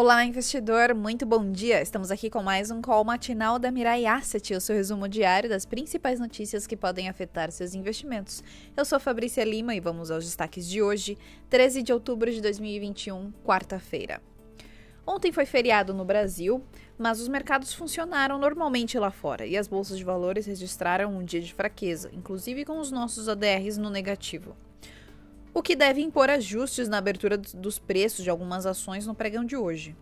Olá, investidor, muito bom dia. Estamos aqui com mais um call matinal da Mirai Asset, o seu resumo diário das principais notícias que podem afetar seus investimentos. Eu sou Fabrícia Lima e vamos aos destaques de hoje, 13 de outubro de 2021, quarta-feira. Ontem foi feriado no Brasil, mas os mercados funcionaram normalmente lá fora e as bolsas de valores registraram um dia de fraqueza, inclusive com os nossos ADRs no negativo o que deve impor ajustes na abertura dos preços de algumas ações no pregão de hoje.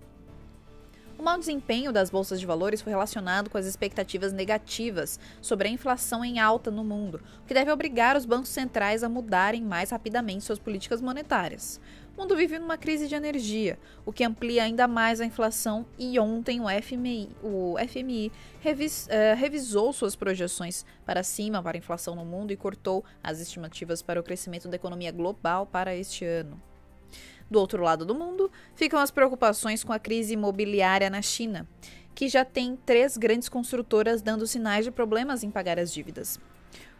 O mau desempenho das bolsas de valores foi relacionado com as expectativas negativas sobre a inflação em alta no mundo, o que deve obrigar os bancos centrais a mudarem mais rapidamente suas políticas monetárias. O mundo vive numa crise de energia, o que amplia ainda mais a inflação, e ontem o FMI, o FMI revis, uh, revisou suas projeções para cima para a inflação no mundo e cortou as estimativas para o crescimento da economia global para este ano. Do outro lado do mundo, ficam as preocupações com a crise imobiliária na China, que já tem três grandes construtoras dando sinais de problemas em pagar as dívidas.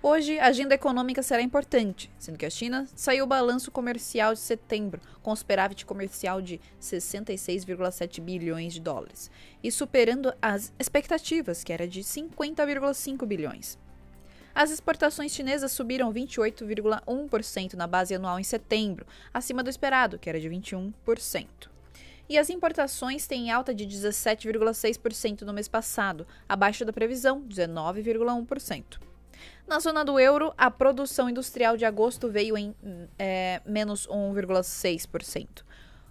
Hoje, a agenda econômica será importante, sendo que a China saiu o balanço comercial de setembro, com superávit comercial de 66,7 bilhões de dólares, e superando as expectativas, que era de 50,5 bilhões. As exportações chinesas subiram 28,1% na base anual em setembro, acima do esperado, que era de 21%. E as importações têm alta de 17,6% no mês passado, abaixo da previsão, 19,1%. Na zona do euro, a produção industrial de agosto veio em é, menos 1,6%,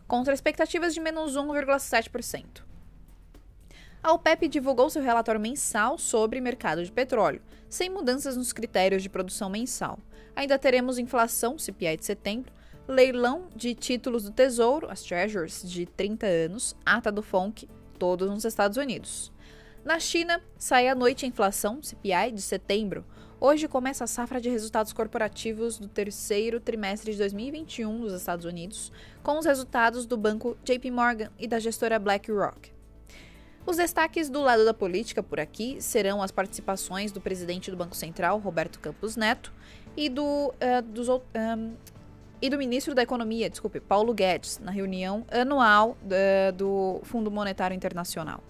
contra expectativas de menos 1,7%. A OPEP divulgou seu relatório mensal sobre mercado de petróleo, sem mudanças nos critérios de produção mensal. Ainda teremos inflação, CPI de setembro, leilão de títulos do Tesouro, as Treasuries, de 30 anos, ata do FONC, todos nos Estados Unidos. Na China, sai à noite a inflação, CPI, de setembro, Hoje começa a safra de resultados corporativos do terceiro trimestre de 2021 nos Estados Unidos, com os resultados do banco JP Morgan e da gestora BlackRock. Os destaques do lado da política por aqui serão as participações do presidente do Banco Central, Roberto Campos Neto, e do, uh, dos, um, e do ministro da Economia, desculpe, Paulo Guedes, na reunião anual uh, do Fundo Monetário Internacional.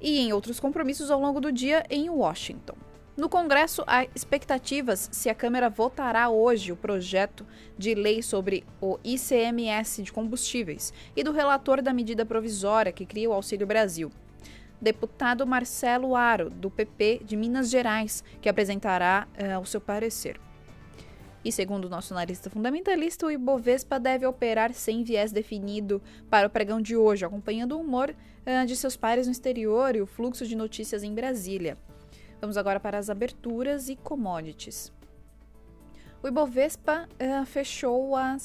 E em outros compromissos ao longo do dia em Washington. No Congresso, há expectativas se a Câmara votará hoje o projeto de lei sobre o ICMS de combustíveis e do relator da medida provisória que cria o Auxílio Brasil. Deputado Marcelo Aro, do PP de Minas Gerais, que apresentará uh, o seu parecer. E segundo o nosso analista fundamentalista, o Ibovespa deve operar sem viés definido para o pregão de hoje, acompanhando o humor uh, de seus pares no exterior e o fluxo de notícias em Brasília. Vamos agora para as aberturas e commodities. O Ibovespa uh, fechou a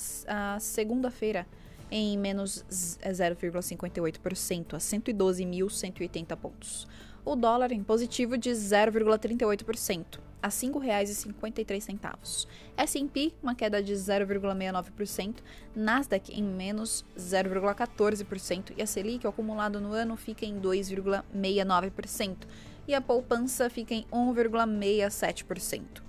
segunda-feira em menos 0,58% a 112.180 pontos. O dólar em positivo de 0,38% a R$ 5,53. S&P uma queda de 0,69%, Nasdaq em menos 0,14% e a Selic o acumulado no ano fica em 2,69% e a poupança fica em 1,67%.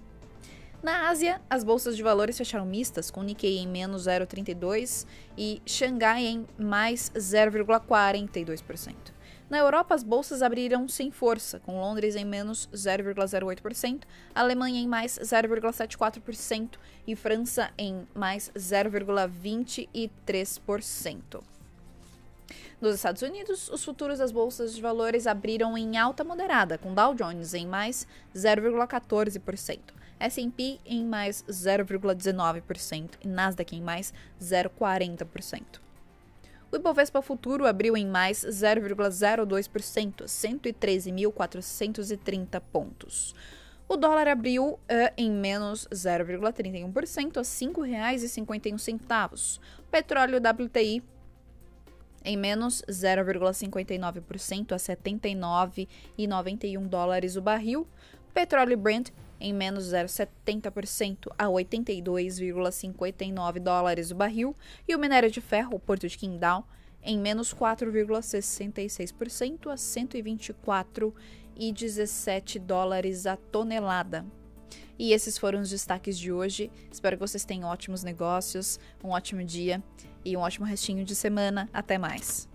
Na Ásia, as bolsas de valores fecharam mistas, com Nikkei em menos 0,32% e Xangai em mais 0,42%. Na Europa, as bolsas abriram sem força, com Londres em menos 0,08%, Alemanha em mais 0,74% e França em mais 0,23%. Nos Estados Unidos, os futuros das bolsas de valores abriram em alta moderada, com Dow Jones em mais 0,14%, S&P em mais 0,19% e Nasdaq em mais 0,40%. O Ibovespa Futuro abriu em mais 0,02%, 113.430 pontos. O dólar abriu uh, em menos 0,31%, a R$ 5,51. O petróleo WTI em menos 0,59% a 79,91 dólares o barril. Petróleo Brent em menos 0,70% a 82,59 dólares o barril. E o minério de ferro, o Porto de Qingdao, em menos 4,66% a 124,17 dólares a tonelada. E esses foram os destaques de hoje. Espero que vocês tenham ótimos negócios, um ótimo dia e um ótimo restinho de semana. Até mais!